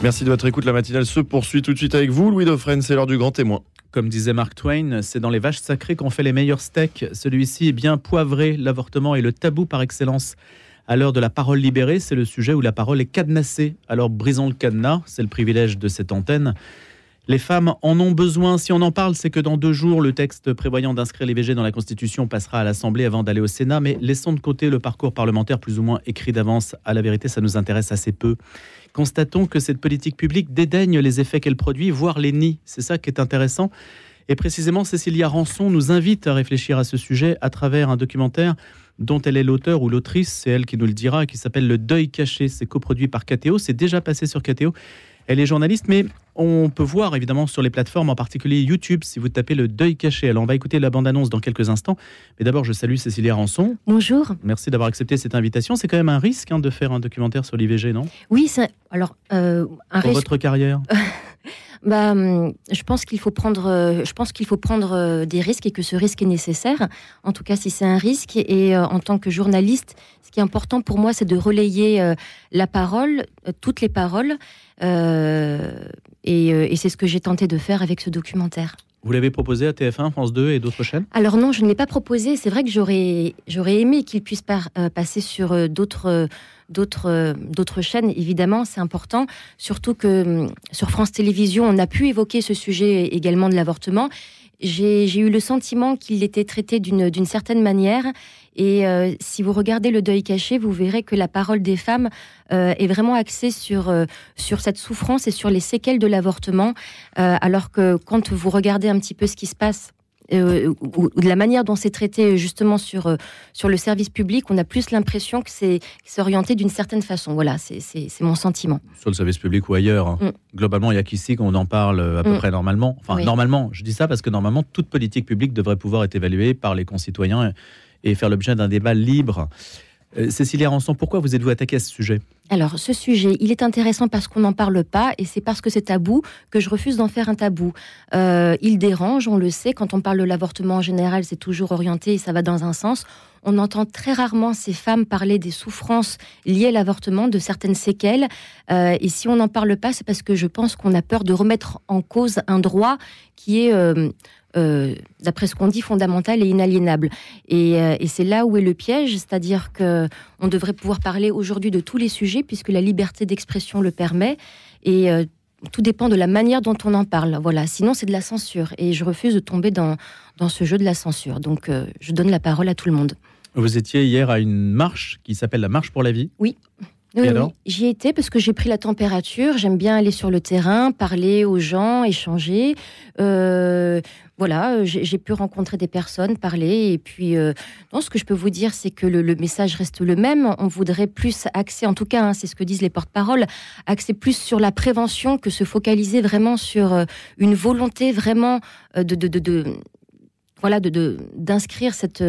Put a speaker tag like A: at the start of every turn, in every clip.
A: Merci de votre écoute. La matinale se poursuit tout de suite avec vous, Louis Dauphren. C'est l'heure du grand témoin.
B: Comme disait Mark Twain, c'est dans les vaches sacrées qu'on fait les meilleurs steaks. Celui-ci est bien poivré. L'avortement est le tabou par excellence. À l'heure de la parole libérée, c'est le sujet où la parole est cadenassée. Alors brisons le cadenas, c'est le privilège de cette antenne. Les femmes en ont besoin. Si on en parle, c'est que dans deux jours, le texte prévoyant d'inscrire l'IVG dans la Constitution passera à l'Assemblée avant d'aller au Sénat. Mais laissons de côté le parcours parlementaire plus ou moins écrit d'avance. À la vérité, ça nous intéresse assez peu. Constatons que cette politique publique dédaigne les effets qu'elle produit, voire les nie. C'est ça qui est intéressant. Et précisément, Cécilia Rançon nous invite à réfléchir à ce sujet à travers un documentaire dont elle est l'auteur ou l'autrice, c'est elle qui nous le dira, qui s'appelle Le Deuil caché. C'est coproduit par KTO, c'est déjà passé sur KTO. Elle est journaliste, mais on peut voir évidemment sur les plateformes, en particulier YouTube, si vous tapez le deuil caché. Alors on va écouter la bande-annonce dans quelques instants. Mais d'abord, je salue Cécilia Rançon.
C: Bonjour.
B: Merci d'avoir accepté cette invitation. C'est quand même un risque hein, de faire un documentaire sur l'IVG, non?
C: Oui, alors euh,
B: un Pour votre carrière?
C: bah, hum, je pense qu'il faut prendre, euh, je pense qu'il faut prendre euh, des risques et que ce risque est nécessaire. En tout cas, si c'est un risque et en tant que journaliste, ce qui est important pour moi, c'est de relayer la parole, toutes les paroles, euh, euh, et, c'est ce que j'ai tenté de faire avec ce documentaire.
B: Vous l'avez proposé à TF1, France 2 et d'autres chaînes?
C: Alors non, je ne l'ai pas proposé. C'est vrai que j'aurais, j'aurais aimé qu'il puisse euh, passer sur d'autres, d'autres, d'autres chaînes. Évidemment, c'est important. Surtout que hum, sur France Télévisions, on a pu évoquer ce sujet également de l'avortement j'ai eu le sentiment qu'il était traité d'une certaine manière. Et euh, si vous regardez le deuil caché, vous verrez que la parole des femmes euh, est vraiment axée sur, euh, sur cette souffrance et sur les séquelles de l'avortement. alors que quand vous regardez un petit peu ce qui se passe euh, ou, de la manière dont c'est traité justement sur, euh, sur le service public, on a plus l'impression que c'est orienté d'une certaine façon. Voilà, c'est mon sentiment.
B: Sur le service public ou ailleurs. Hein. Mm. Globalement, il n'y a qu'ici qu'on en parle euh, à peu mm. près normalement. Enfin, normalement, je dis ça parce que normalement, toute politique publique devrait pouvoir être évaluée par les concitoyens et faire l'objet d'un débat libre. Euh, Cécilia Ranson, pourquoi vous êtes-vous attaquée à ce sujet?
C: Alors, ce sujet, il est intéressant parce qu'on n'en parle pas et c'est parce que c'est tabou que je refuse d'en faire un tabou. Euh, il dérange, on le sait, quand on parle de l'avortement en général, c'est toujours orienté et ça va dans un sens. On entend très rarement ces femmes parler des souffrances liées à l'avortement, de certaines séquelles. Euh, et si on n'en parle pas, c'est parce que je pense qu'on a peur de remettre en cause un droit qui est euh, d'après ce qu'on dit, fondamental et inaliénable. Euh, et, c'est là où est le piège, c'est-à-dire que on devrait pouvoir parler aujourd'hui de tous les sujets puisque la liberté d'expression le permet. Et euh, tout dépend de la manière dont on en parle. Voilà. Sinon, c'est de la censure. Et je refuse de tomber dans, dans ce jeu de la censure. Donc, je donne la parole à tout le monde.
B: Vous étiez hier à une marche qui s'appelle la Marche pour la vie.
C: Oui. Oui, J'y étais parce que j'ai pris la température. J'aime bien aller sur le terrain, parler aux gens, échanger. Euh, voilà, j'ai pu rencontrer des personnes, parler. Et puis, euh, non, ce que je peux vous dire, c'est que le, message reste le même. On voudrait plus axer, en tout cas, hein, c'est ce que disent les porte-paroles, axer plus sur la prévention que se focaliser vraiment sur euh, une volonté vraiment de, de, de, de voilà, d'inscrire cette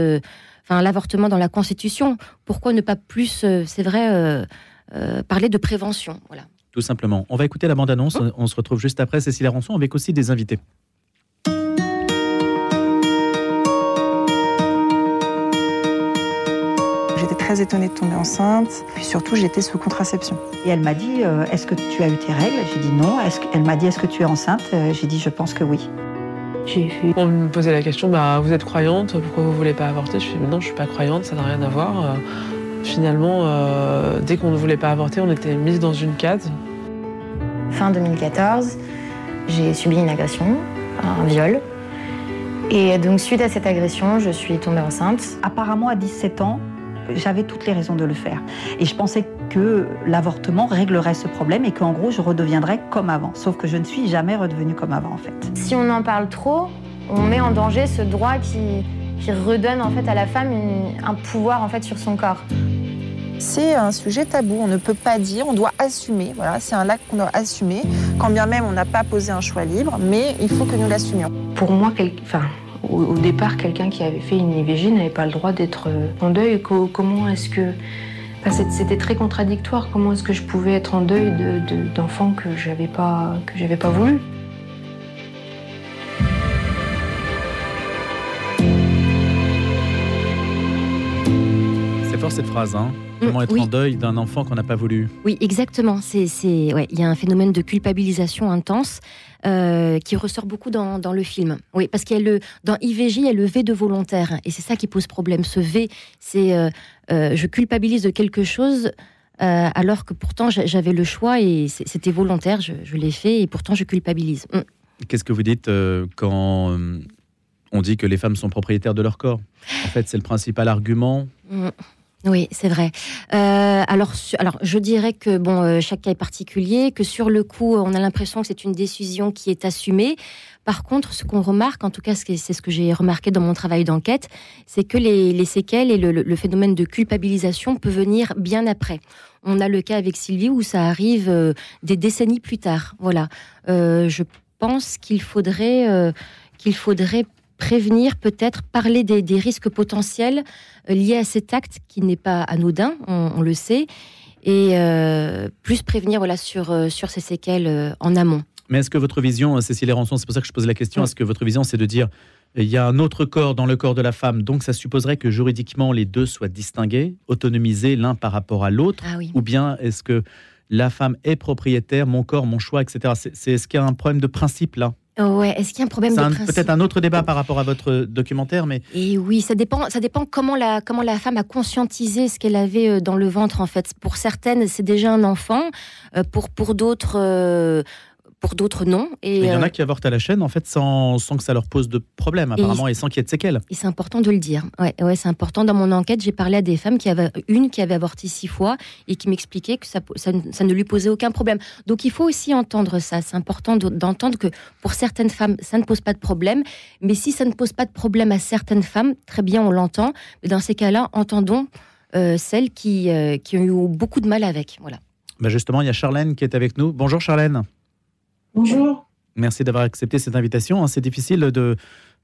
C: enfin, l'avortement dans la Constitution. Pourquoi ne pas plus, c'est vrai, euh, parler de prévention. Voilà.
B: Tout simplement. On va écouter la bande-annonce. Oh. On se retrouve juste après Cécilia Rançon avec aussi des invités.
D: J'étais très étonnée de tomber enceinte. Puis surtout, j'étais sous contraception.
E: Et elle m'a dit euh, Est-ce que tu as eu tes règles? J'ai dit non. Elle m'a dit Est-ce que tu es enceinte? Euh, J'ai dit Je pense que oui.
F: On me posait la question bah, Vous êtes croyante Pourquoi vous voulez pas avorter? Je suis Non, je suis pas croyante, ça n'a rien à voir. Finalement, euh, dès qu'on ne voulait pas avorter, on était mis dans une case.
G: Fin 2014, j'ai subi une agression, un viol. Et donc, suite à cette agression, je suis tombée enceinte.
E: Apparemment, à 17 ans, j'avais toutes les raisons de le faire. Et je pensais que l'avortement réglerait ce problème et qu'en gros, je redeviendrais comme avant. Sauf que je ne suis jamais redevenue comme avant, en fait.
G: Si on en parle trop, on met en danger ce droit qui, qui redonne en fait à la femme un pouvoir en fait sur son corps.
D: C'est un sujet tabou, on ne peut pas dire, on doit assumer. Voilà, c'est un acte qu'on doit assumer, quand bien même on n'a pas posé un choix libre, mais il faut que nous l'assumions.
F: Pour moi, enfin, au, départ, quelqu'un qui avait fait une IVG n'avait pas le droit d'être euh, en deuil. Comment est-ce que c'était très contradictoire. Comment est-ce que je pouvais être en deuil d'enfants que j'avais pas que j'avais pas voulu?
B: Cette phrase. Hein. Comment être
C: oui.
B: en deuil d'un enfant qu'on n'a pas voulu
C: Oui, exactement. C'est, c'est, ouais, il y a un phénomène de culpabilisation intense euh, qui ressort beaucoup dans, dans le film. Oui, parce qu'il y a le dans IVJ, il y a le V de volontaire, et c'est ça qui pose problème. Ce V, c'est euh, euh, je culpabilise de quelque chose. alors que pourtant j'a- j'avais le choix et c'était volontaire, je, je l'ai fait et pourtant je culpabilise. Mm.
B: Qu'est-ce que vous dites quand on dit que les femmes sont propriétaires de leur corps? En fait, c'est le principal argument.
C: Mm. Oui, c'est vrai. Euh, alors, alors, je dirais que bon, euh, chaque cas est particulier, que sur le coup, on a l'impression que c'est une décision qui est assumée. Par contre, ce qu'on remarque, en tout cas, c'est ce que j'ai remarqué dans mon travail d'enquête, c'est que les, les séquelles et le, phénomène de culpabilisation peut venir bien après. On a le cas avec Sylvie où ça arrive euh, des décennies plus tard. Voilà. Je pense qu'il faudrait qu'il faudrait prévenir, peut-être parler des, des risques potentiels euh, liés à cet acte qui n'est pas anodin, on, on le sait, et euh, plus prévenir voilà sur euh, sur ces séquelles euh, en amont.
B: Mais est-ce que votre vision, Cécile Rançon, c'est pour ça que je pose la question,
C: Oui.
B: est-ce que votre vision, c'est de dire il y a un autre corps dans le corps de la femme, donc ça supposerait que juridiquement les deux soient distingués, autonomisés l'un par rapport à l'autre
C: Ah oui.
B: Ou bien est-ce que la femme est propriétaire, mon corps, mon choix, etc. C'est, c'est- est-ce qu'il y a un problème de principe là?
C: Ouais. Est-ce qu'il y a un problème de
B: un-
C: principe
B: peut-être un autre débat par rapport à votre documentaire, mais
C: Et oui, ça dépend, ça dépend comment la, comment la femme a conscientisé ce qu'elle avait euh, dans le ventre, en fait. Pour certaines, c'est déjà un enfant. euh, Pour, pour d'autres, euh, pour d'autres, non. Et,
B: il y en
C: euh,
B: a qui avortent à la chaîne en fait sans, sans que ça leur pose de problème apparemment et, sans qu'il y ait de séquelles.
C: et c'est important de le dire. Ouais, ouais, c'est important. Dans mon enquête, j'ai parlé à des femmes qui avaient une qui avait avorté six fois et qui m'expliquait que ça, ça, ne- ça ne lui posait aucun problème. Donc il faut aussi entendre ça. C'est important de- d'entendre que pour certaines femmes, ça ne pose pas de problème. Mais si ça ne pose pas de problème à certaines femmes, très bien, on l'entend. Mais dans ces cas-là, entendons euh, celles qui, euh, qui ont eu beaucoup de mal avec. Voilà.
B: Bah justement, il y a Charlène qui est avec nous. Bonjour Charlène.
H: Bonjour.
B: Merci d'avoir accepté cette invitation. hein. C'est difficile de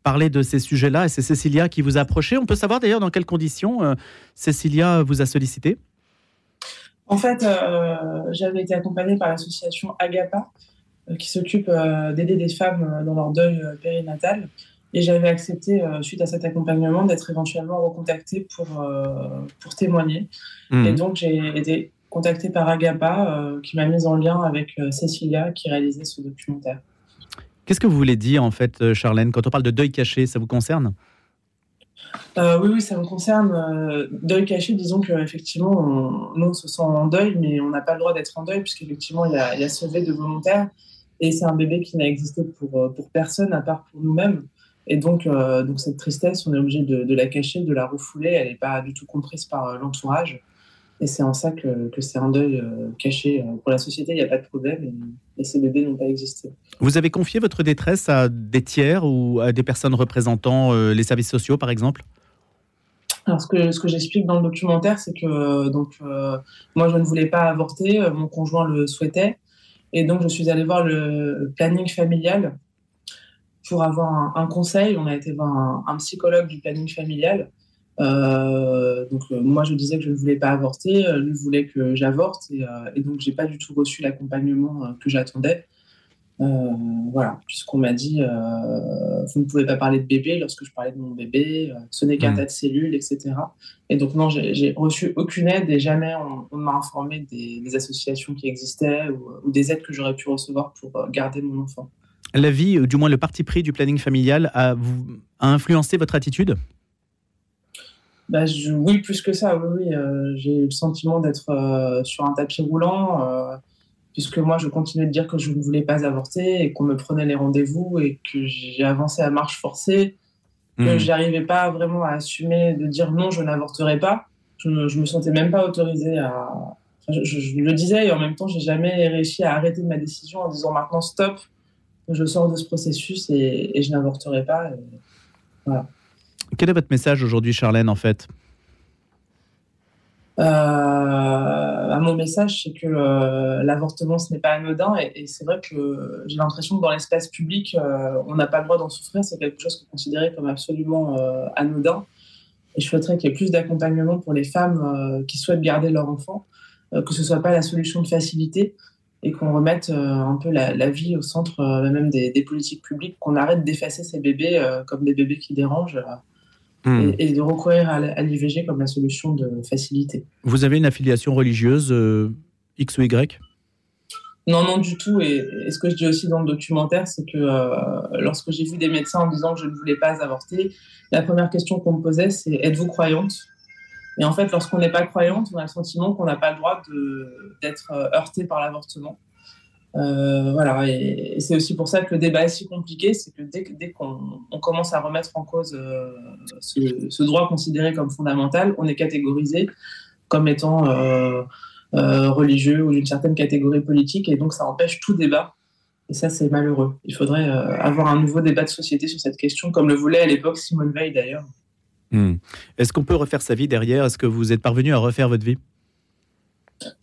B: parler de ces sujets-là et c'est Cécilia qui vous a approché. On peut savoir d'ailleurs dans quelles conditions euh, Cécilia vous a sollicité
H: En fait, euh, j'avais été accompagnée par l'association Agapa, euh, qui s'occupe euh, d'aider des femmes dans leur deuil périnatal. Et j'avais accepté, euh, suite à cet accompagnement, d'être éventuellement recontactée pour, euh, pour témoigner.
B: Mhm.
H: Et donc, j'ai été contactée par Agapa, euh, qui m'a mise en lien avec euh, Cécilia, qui réalisait ce documentaire.
B: Qu'est-ce que vous voulez dire en fait, euh, Charlène, quand on parle de deuil caché, ça vous concerne?
H: Euh, oui, oui, ça me concerne. Euh, deuil caché, disons qu'effectivement, on, nous, on se sent en deuil, mais on n'a pas le droit d'être en deuil, puisqu'effectivement, il y a, il y a ce de volontaire, et c'est un bébé qui n'a existé pour, pour personne, à part pour nous-mêmes. Et donc, euh, donc, cette tristesse, on est obligé de, de la cacher, de la refouler, elle n'est pas du tout comprise par l'entourage. Et c'est en ça que, que c'est un deuil euh, caché. Euh, Pour la société, il n'y a pas de problème, et, et ces bébés n'ont pas existé.
B: Vous avez confié votre détresse à des tiers ou à des personnes représentant euh, les services sociaux, par exemple?
H: Alors, ce que, ce que j'explique dans le documentaire, c'est que donc, euh, moi, je ne voulais pas avorter, mon conjoint le souhaitait. Et donc, je suis allée voir le planning familial pour avoir un, un conseil. On a été voir un, un psychologue du planning familial. Euh, donc, euh, moi, je disais que je ne voulais pas avorter. euh, Lui voulait que j'avorte. Et, et donc, j'ai pas du tout reçu l'accompagnement que j'attendais. Voilà, puisqu'on m'a dit vous ne pouvez pas parler de bébé lorsque je parlais de mon bébé, ce n'est qu'un
B: Mm.
H: tas de cellules, etc. Et donc non, j'ai reçu aucune aide et jamais on, on m'a informé des, des associations qui existaient ou, ou des aides que j'aurais pu recevoir pour garder mon enfant.
B: La vie, du moins le parti pris du planning familial, a influencé votre attitude?
H: Bah, je- oui, plus que ça, oui, oui. euh, j'ai eu le sentiment d'être euh, sur un tapis roulant, euh, puisque moi, je continuais de dire que je ne voulais pas avorter et qu'on me prenait les rendez-vous et que j'ai avancé à marche forcée, que
B: Mhm.
H: j'arrivais pas vraiment à assumer de dire non, je n'avorterai pas. Je me, je me sentais même pas autorisée à. enfin, je, le disais et en même temps, j'ai jamais réussi à arrêter ma décision en disant maintenant stop, je sors de ce processus et, et je n'avorterai pas. Et-
B: Quel est votre message aujourd'hui, Charlène, en fait?
H: Euh, à mon message, c'est que euh, l'avortement, ce n'est pas anodin. Et, c'est vrai que j'ai l'impression que dans l'espace public, euh, on n'a pas le droit d'en souffrir. C'est quelque chose qui est considéré comme absolument anodin. Et je souhaiterais qu'il y ait plus d'accompagnement pour les femmes qui souhaitent garder leur enfant, que ce soit pas la solution de facilité et qu'on remette un peu la, vie au centre même des, politiques publiques, qu'on arrête d'effacer ces bébés comme des bébés qui dérangent. Hmm. et, de recourir à l'IVG comme la solution de facilité.
B: Vous avez une affiliation religieuse X ou Y?
H: Non, non, du tout. Et, ce que je dis aussi dans le documentaire, c'est que euh, lorsque j'ai vu des médecins en disant que je ne voulais pas avorter, la première question qu'on me posait, c'est êtes-vous croyante? Et en fait, lorsqu'on n'est pas croyante, on a le sentiment qu'on n'a pas le droit d'être euh, heurté par l'avortement. Euh, voilà, et, c'est aussi pour ça que le débat est si compliqué, c'est que dès, qu'on commence à remettre en cause ce, ce, droit considéré comme fondamental, on est catégorisé comme étant euh, religieux ou d'une certaine catégorie politique, et donc ça empêche tout débat. Et ça, c'est malheureux. Il faudrait euh, avoir un nouveau débat de société sur cette question, comme le voulait à l'époque Simone Veil d'ailleurs.
B: Hmm. Est-ce qu'on peut refaire sa vie derrière? Est-ce que vous êtes parvenu à refaire votre vie?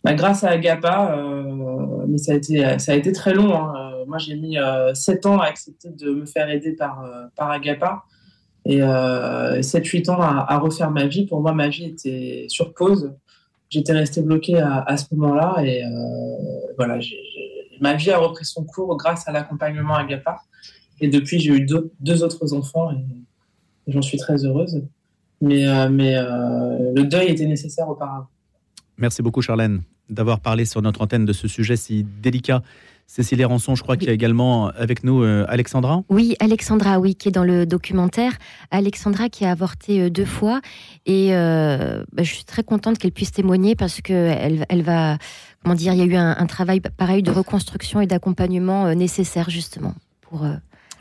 H: Bah, Grâce à Agapa, euh, mais ça a, été, ça a été très long. Hein. Moi, j'ai mis euh, 7 ans à accepter de me faire aider par, par Agapa. Et 7-8 ans à, à, refaire ma vie. Pour moi, ma vie était sur pause j'étais restée bloquée à, ce moment-là et euh, voilà, ma vie a repris son cours grâce à l'accompagnement à GAPA. Et depuis, j'ai eu deux, autres enfants et, j'en suis très heureuse. Mais, euh, mais euh, le deuil était nécessaire auparavant.
B: Merci beaucoup, Charlène, d'avoir parlé sur notre antenne de ce sujet si délicat Cécilie Rançon, je crois qu'il y a également avec nous euh, Alexandra.
C: Oui, Alexandra, oui, qui est dans le documentaire. Alexandra qui a avorté euh, deux fois. Et euh, bah, je suis très contente qu'elle puisse témoigner parce qu'elle elle va, comment dire, il y a eu un, travail pareil de reconstruction et d'accompagnement nécessaire justement. pour.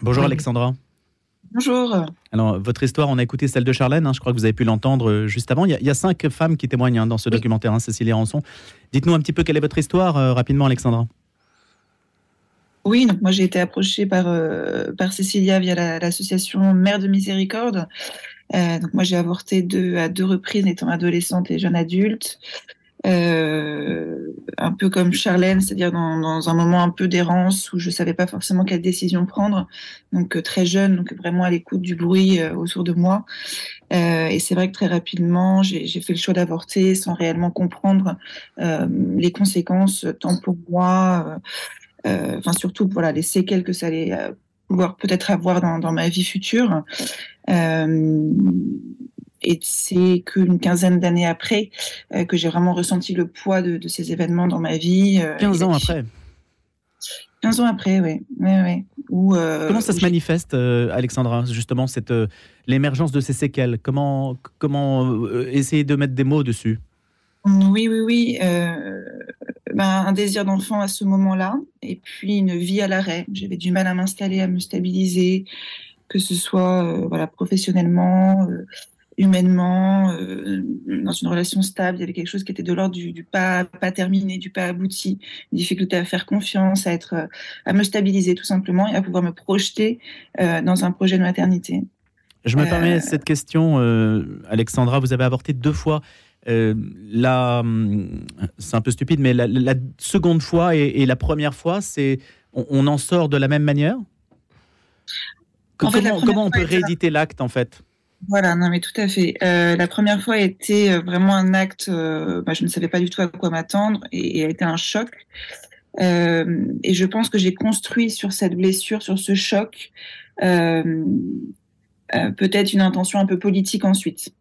B: Bonjour Alexandra.
I: Bonjour.
B: Alors, votre histoire, on a écouté celle de Charlène, hein, je crois que vous avez pu l'entendre juste avant. Il y, a, cinq femmes qui témoignent hein, dans ce documentaire, hein, Cécilie Rançon. Dites-nous un petit peu quelle est votre histoire, rapidement, Alexandra.
I: Oui, donc moi j'ai été approchée par, euh, par Cécilia via l'association Mère de Miséricorde. Euh, donc moi j'ai avorté deux, à deux reprises étant adolescente et jeune adulte. Euh, un peu comme Charlène, c'est-à-dire dans, un moment un peu d'errance où je savais pas forcément quelle décision prendre. Donc très jeune, donc vraiment à l'écoute du bruit autour de moi. et c'est vrai que très rapidement, j'ai fait le choix d'avorter sans réellement comprendre les conséquences, tant pour moi euh, enfin surtout voilà les séquelles que ça allait euh, pouvoir peut-être avoir dans, ma vie future. Euh, et c'est qu'une quinzaine d'années après que j'ai vraiment ressenti le poids de, ces événements dans ma vie.
B: 15 ans après
I: 15 ans après, oui. oui,
B: comment ça se manifeste, Alexandra, justement, cette l'émergence de ces séquelles? Comment, comment essayer de mettre des mots dessus?
I: Oui, oui, oui. Ben, un désir d'enfant à ce moment-là, et puis une vie à l'arrêt. J'avais du mal à m'installer, à me stabiliser, que ce soit euh, voilà, professionnellement, euh, humainement, euh, dans une relation stable. Il y avait quelque chose qui était de l'ordre du, pas, pas terminé, du pas abouti, une difficulté à faire confiance, à, être, à me stabiliser tout simplement et à pouvoir me projeter dans un projet de maternité.
B: Je me permets cette question, Alexandra. Vous avez avorté deux fois. Euh, hum, c'est un peu stupide, mais la, seconde fois et, la première fois, c'est on, en sort de la même manière? Comment, on peut rééditer l'acte en fait?
I: Voilà, non mais tout à fait. Euh, la première fois a été euh, vraiment un acte, bah, je ne savais pas du tout à quoi m'attendre et, a été un choc. et je pense que j'ai construit sur cette blessure, sur ce choc, peut-être une intention un peu politique ensuite.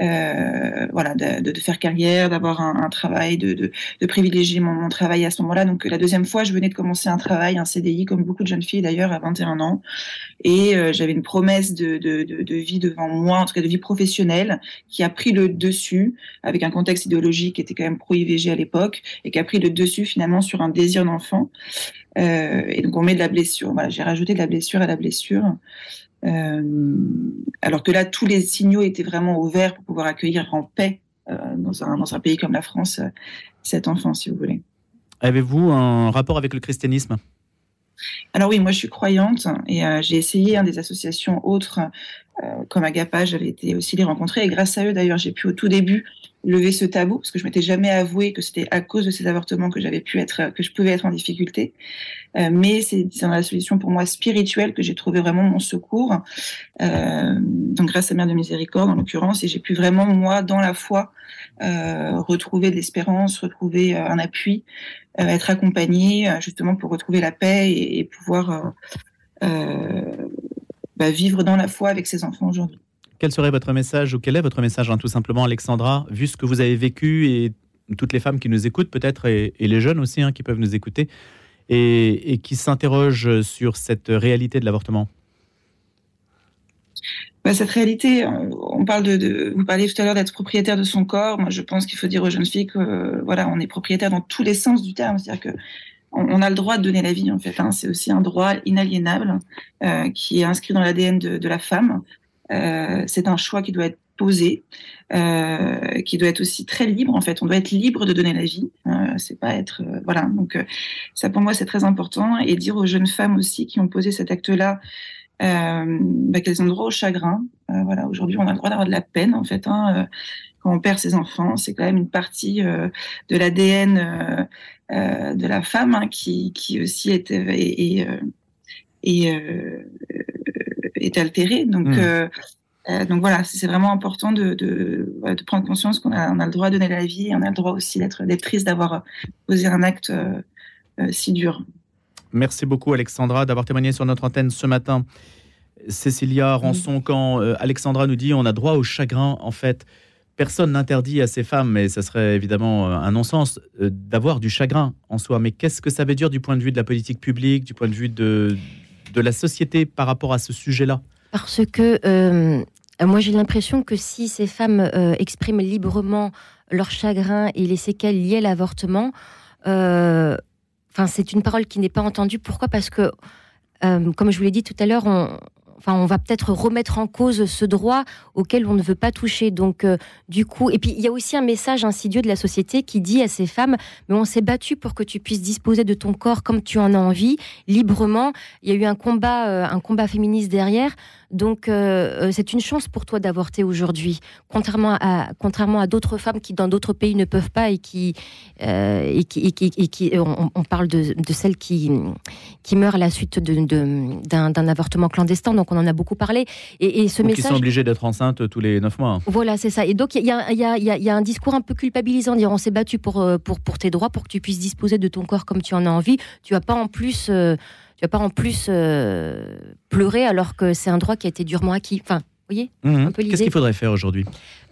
I: Euh, voilà, de, de, faire carrière, d'avoir un, un, travail, de, de, de privilégier mon, mon, travail à ce moment-là. Donc la deuxième fois, je venais de commencer un travail, un CDI, comme beaucoup de jeunes filles d'ailleurs, à 21 ans, et euh, j'avais une promesse de, de, vie devant moi, en tout cas de vie professionnelle, qui a pris le dessus, avec un contexte idéologique qui était quand même pro-IVG à l'époque, et qui a pris le dessus finalement sur un désir d'enfant. Euh, et donc on met de la blessure. Voilà, j'ai rajouté de la blessure à la blessure. Euh, alors que là, tous les signaux étaient vraiment ouverts pour pouvoir accueillir en paix euh, dans un, dans, un, pays comme la France euh, cet enfant, si vous voulez.
B: Avez-vous un rapport avec le christianisme?
I: Alors oui, moi je suis croyante et j'ai essayé hein, des associations autres comme Agapa, j'avais été aussi les rencontrer et grâce à eux d'ailleurs j'ai pu au tout début lever ce tabou parce que je m'étais jamais avoué que c'était à cause de ces avortements que j'avais pu être que je pouvais être en difficulté. Euh, mais c'est la solution pour moi spirituelle que j'ai trouvé vraiment mon secours. Euh, donc grâce à Mère de Miséricorde en l'occurrence et j'ai pu vraiment moi dans la foi euh, retrouver de l'espérance retrouver un appui être accompagnée justement pour retrouver la paix et, et pouvoir bah, vivre dans la foi avec ses enfants aujourd'hui
B: Quel serait votre message ou quel est votre message, hein, tout simplement, Alexandra, vu ce que vous avez vécu et toutes les femmes qui nous écoutent peut-être et, les jeunes aussi hein, qui peuvent nous écouter et, qui s'interrogent sur cette réalité de l'avortement?
I: Bah, cette réalité, on parle de, vous parliez tout à l'heure d'être propriétaire de son corps. Moi, je pense qu'il faut dire aux jeunes filles que voilà, on est propriétaire dans tous les sens du terme. C'est-à-dire que on, a le droit de donner la vie en fait. Hein. C'est aussi un droit inaliénable euh, qui est inscrit dans l'ADN de, la femme. Euh, c'est un choix qui doit être posé, euh, qui doit être aussi très libre en fait. On doit être libre de donner la vie. c'est pas être voilà. Donc ça pour moi c'est très important et dire aux jeunes femmes aussi qui ont posé cet acte-là. Bah, qu'elles ont droit au chagrin. voilà, aujourd'hui, on a le droit d'avoir de la peine, en fait. Hein, quand on perd ses enfants, c'est quand même une partie de l'ADN euh, de la femme hein, qui, aussi est, euh, est altérée. Donc, mmh. euh, donc voilà, c'est vraiment important de, de, de prendre conscience qu'on a, on a, le droit de donner la vie et on a le droit aussi d'être triste d'avoir posé un acte si dur.
B: Merci beaucoup Alexandra d'avoir témoigné sur notre antenne ce matin. Cécilia Rançon, quand Alexandra nous dit on a droit au chagrin, en fait, personne n'interdit à ces femmes, mais ça serait évidemment euh, un non-sens, euh, d'avoir du chagrin en soi. Mais qu'est-ce que ça veut dire du point de vue de la politique publique, du point de vue de, de la société par rapport à ce sujet-là
C: Parce que euh, moi j'ai l'impression que si ces femmes expriment librement leur chagrin et les séquelles liées à l'avortement, enfin c'est une parole qui n'est pas entendue. Pourquoi? Parce que, comme je vous l'ai dit tout à l'heure, on, enfin, on va peut-être remettre en cause ce droit auquel on ne veut pas toucher. Donc, euh, du coup, et puis il y a aussi un message insidieux de la société qui dit à ces femmes mais on s'est battu pour que tu puisses disposer de ton corps comme tu en as envie, librement. Il y a eu un combat, euh, un combat féministe derrière. Donc, euh, c'est une chance pour toi d'avorter aujourd'hui, contrairement à, contrairement à d'autres femmes qui, dans d'autres pays, ne peuvent pas et qui, et qui, qui, on, parle de, celles qui, qui meurent à la suite d'un de, avortement clandestin. Donc, on en a beaucoup parlé.
B: Et, ce message. Qui sont obligés d'être enceintes tous les neuf mois.
C: Voilà, c'est ça. Et donc, il y a, y, a, y a, un discours un peu culpabilisant, dire on s'est battu pour, euh, pour, pour tes droits, pour que tu puisses disposer de ton corps comme tu en as envie. Tu vas pas en plus. Euh, tu vas pas en plus euh, pleurer alors que c'est un droit qui a été durement acquis. Voyez
B: mhm. Qu'est-ce qu'il faudrait faire aujourd'hui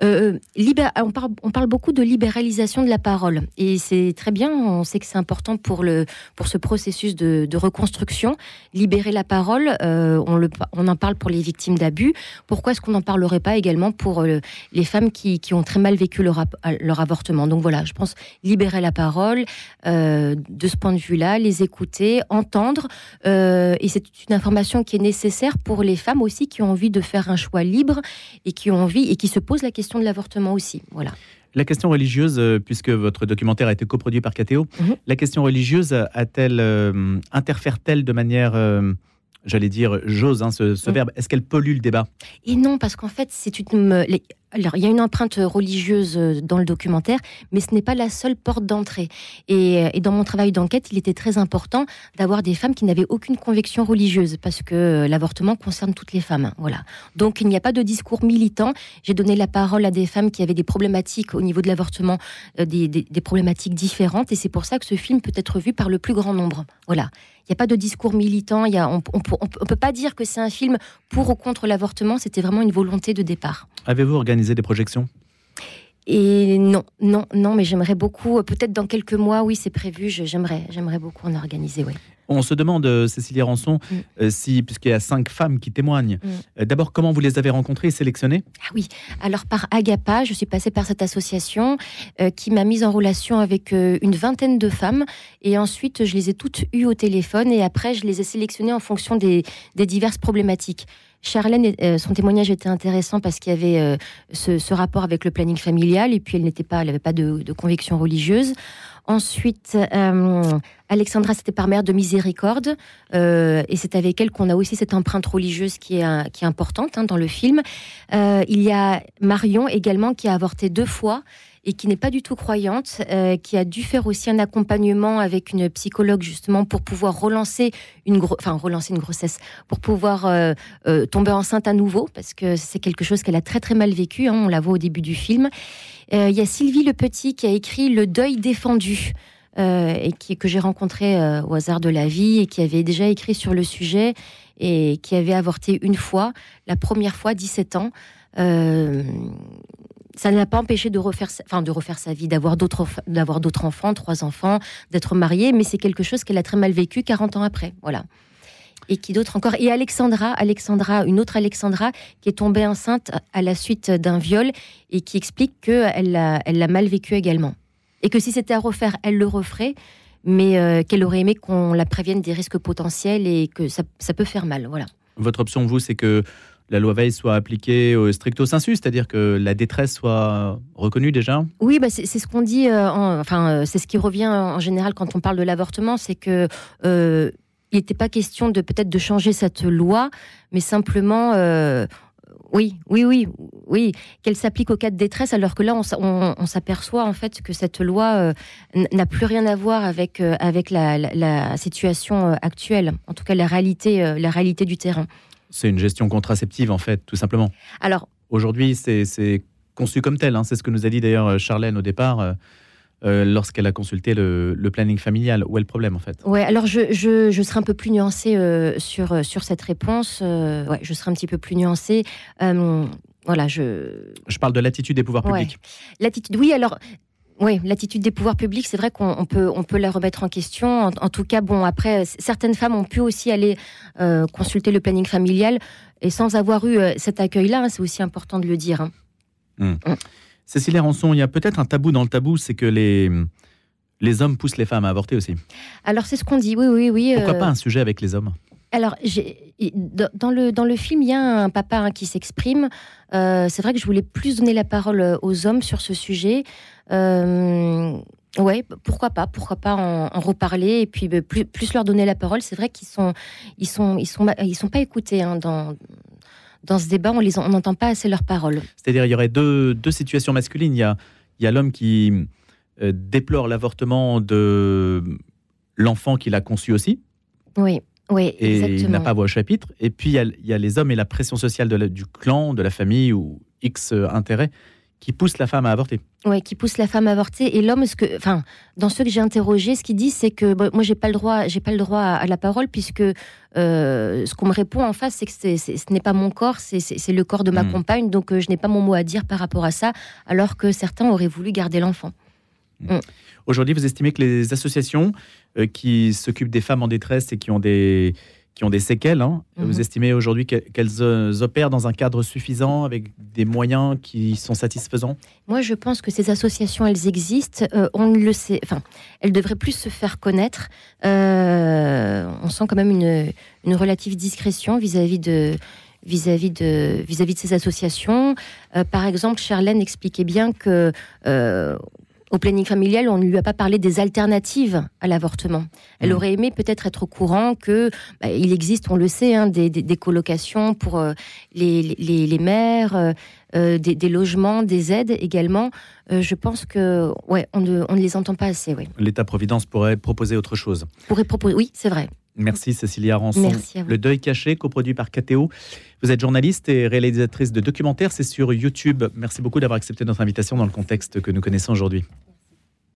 C: euh, euh, on, parle, on, parle, beaucoup de libéralisation de la parole. Et c'est très bien, on sait que c'est important pour, le, pour ce processus de, reconstruction. Libérer la parole, euh, on, le, on, en parle pour les victimes d'abus. Pourquoi est-ce qu'on n'en parlerait pas également pour les femmes qui, qui, ont très mal vécu leur, leur, avortement? Donc voilà, je pense libérer la parole de ce point de vue-là, les écouter, entendre. et c'est une information qui est nécessaire pour les femmes aussi qui ont envie de faire un choix libre et qui ont envie et qui se posent la question de l'avortement aussi. Voilà.
B: La question religieuse, euh, puisque votre documentaire a été coproduit par KTO, mhm. la question religieuse a-t-elle euh, interfère-t-elle de manière euh, j'allais dire, j'ose hein, ce, mhm. verbe, est-ce qu'elle pollue le débat?
C: Et non, parce qu'en fait, c'est une, alors, il y a une empreinte religieuse euh, dans le documentaire, mais ce n'est pas la seule porte d'entrée. Et, dans mon travail d'enquête, il était très important d'avoir des femmes qui n'avaient aucune conviction religieuse, parce que euh, l'avortement concerne toutes les femmes. Voilà. Donc, il n'y a pas de discours militant. J'ai donné la parole à des femmes qui avaient des problématiques au niveau de l'avortement, euh, des, problématiques différentes, et c'est pour ça que ce film peut être vu par le plus grand nombre. Voilà. Il n'y a pas de discours militant. On ne peut pas dire que c'est un film pour ou contre l'avortement. C'était vraiment une volonté de départ.
B: Avez-vous organisé des projections?
C: Et non, non, non, mais j'aimerais beaucoup, peut-être dans quelques mois, oui, c'est prévu, j'aimerais, j'aimerais beaucoup en organiser, oui.
B: On se demande, euh, Cécilia Rançon, mm. euh, si, puisqu'il y a cinq femmes qui témoignent, mm. euh, d'abord, comment vous les avez rencontrées et sélectionnées?
C: Ah oui, alors par Agapa, je suis passée par cette association qui m'a mise en relation avec une vingtaine de femmes et ensuite je les ai toutes eues au téléphone et après je les ai sélectionnées en fonction des, des diverses problématiques. Charlène, son témoignage était intéressant parce qu'il y avait ce, rapport avec le planning familial et puis elle n'était pas, elle n'avait pas de, conviction religieuse. Ensuite, euh, Alexandra, c'était par mère de miséricorde. Euh, et c'est avec elle qu'on a aussi cette empreinte religieuse qui est, qui est importante hein, dans le film. Euh, il y a Marion également qui a avorté deux fois et qui n'est pas du tout croyante, qui a dû faire aussi un accompagnement avec une psychologue justement pour pouvoir relancer une, enfin, relancer une grossesse, pour pouvoir tomber enceinte à nouveau, parce que c'est quelque chose qu'elle a très très mal vécu, hein, on la voit au début du film. Euh, il y a Sylvie Le Petit qui a écrit Le deuil défendu. Euh, et que j'ai rencontré euh, au hasard de la vie et qui avait déjà écrit sur le sujet et qui avait avorté une fois, la première fois, 17 ans. Ça n'a pas empêché de refaire, enfin, de refaire sa vie, d'avoir d'autres, d'avoir d'autres enfants, trois enfants, d'être mariée, mais c'est quelque chose qu'elle a très mal vécu 40 ans après. Voilà. Et qui d'autre encore? Et Alexandra, Alexandra, une autre Alexandra, qui est tombée enceinte à la suite d'un viol et qui explique qu'elle l'a, elle l'a mal vécu également. Et que si c'était à refaire, elle le referait, mais euh, qu'elle aurait aimé qu'on la prévienne des risques potentiels et que ça, ça peut faire mal. Voilà.
B: Votre option, vous, c'est que la loi Veil soit appliquée au stricto sensu, c'est-à-dire que la détresse soit reconnue déjà?
C: Oui, bah c'est ce qu'on dit, euh, enfin, euh, c'est ce qui revient en général quand on parle de l'avortement, c'est que. Euh, il n'était pas question de peut-être de changer cette loi, mais simplement, oui, oui, oui, oui, qu'elle s'applique au cas de détresse, alors que là, on, s'aperçoit en fait que cette loi n'a plus rien à voir avec avec la, situation actuelle, en tout cas la réalité, la réalité du terrain.
B: C'est une gestion contraceptive, en fait, tout simplement.
C: Alors.
B: Aujourd'hui, c'est conçu comme tel. Hein. C'est ce que nous a dit d'ailleurs euh, Charlène au départ. Euh, euh, lorsqu'elle a consulté le, planning familial. Où est le problème en fait?
C: Ouais, alors je, je, je, serai un peu plus nuancée sur, sur cette réponse. ouais, je serai un petit peu plus nuancée. voilà, je.
B: Je parle de l'attitude des pouvoirs publics.
C: L'attitude, oui. Alors, oui, l'attitude des pouvoirs publics, c'est vrai qu'on peut, on peut la remettre en question. En, tout cas, bon, après, certaines femmes ont pu aussi aller euh, consulter le planning familial et sans avoir eu euh, cet accueil-là, hein, c'est aussi important de le dire. Hein.
B: Cécilia Rançon, il y a peut-être un tabou dans le tabou, c'est que les, les hommes poussent les femmes à avorter aussi.
C: Alors, c'est ce qu'on dit, oui, oui, oui.
B: Pourquoi euh, pas un sujet avec les hommes?
C: Alors, dans le, dans le film, il y a un papa hein, qui s'exprime. c'est vrai que je voulais plus donner la parole aux hommes sur ce sujet. Euh, ouais, pourquoi pas, pourquoi pas en, reparler et puis bah, plus, plus, leur donner la parole. C'est vrai qu'ils sont, ils sont, ils sont, ils sont pas écoutés hein, dans dans ce débat. On les, on n'entend pas assez leurs paroles.
B: C'est-à-dire, il y aurait deux, deux situations masculines. Il y a, il y a l'homme qui euh, déplore l'avortement de l'enfant qu'il a conçu aussi.
C: Oui. Oui,
B: et il n'a pas voix au chapitre. Et puis, il y, a, il y a les hommes et la pression sociale de du clan, de la famille ou X intérêt qui pousse la femme à avorter.
C: Oui, qui pousse la femme à avorter. Et l'homme, ce que, enfin, dans ceux que j'ai interrogés, ce qu'il dit, c'est que moi, j'ai pas le droit, j'ai pas le droit à, la parole puisque euh, ce qu'on me répond en face, c'est que ce n'est pas mon corps, c'est le corps de ma hmm. compagne, donc euh, je n'ai pas mon mot à dire par rapport à ça, alors que certains auraient voulu garder l'enfant.
B: Hmm. Aujourd'hui, vous estimez que les associations euh, qui s'occupent des femmes en détresse et qui ont des qui ont des séquelles. Hein. Vous mhm. estimez aujourd'hui qu'elles euh, opèrent dans un cadre suffisant, avec des moyens qui sont satisfaisants?
C: Moi, je pense que ces associations, elles existent. Euh, on le sait. Enfin, elles devraient plus se faire connaître. Euh, on sent quand même une, une relative discrétion vis-à-vis de vis-à-vis de vis-à-vis de ces associations. par exemple, Charlène expliquait bien que au planning familial, on ne lui a pas parlé des alternatives à l'avortement. Elle aurait aimé peut-être être au courant que bah, il existe, on le sait, hein, des, colocations pour euh, les, mères, euh, euh, des, logements, des aides également. je pense que ouais, on ne, les entend pas assez.
B: L'État-providence pourrait proposer autre chose.
C: Pourrait proposer, oui, c'est vrai.
B: Merci Cécilia Rançon. Le deuil caché, coproduit par KTO. Vous êtes journaliste et réalisatrice de documentaires, c'est sur YouTube. Merci beaucoup d'avoir accepté notre invitation dans le contexte que nous connaissons aujourd'hui.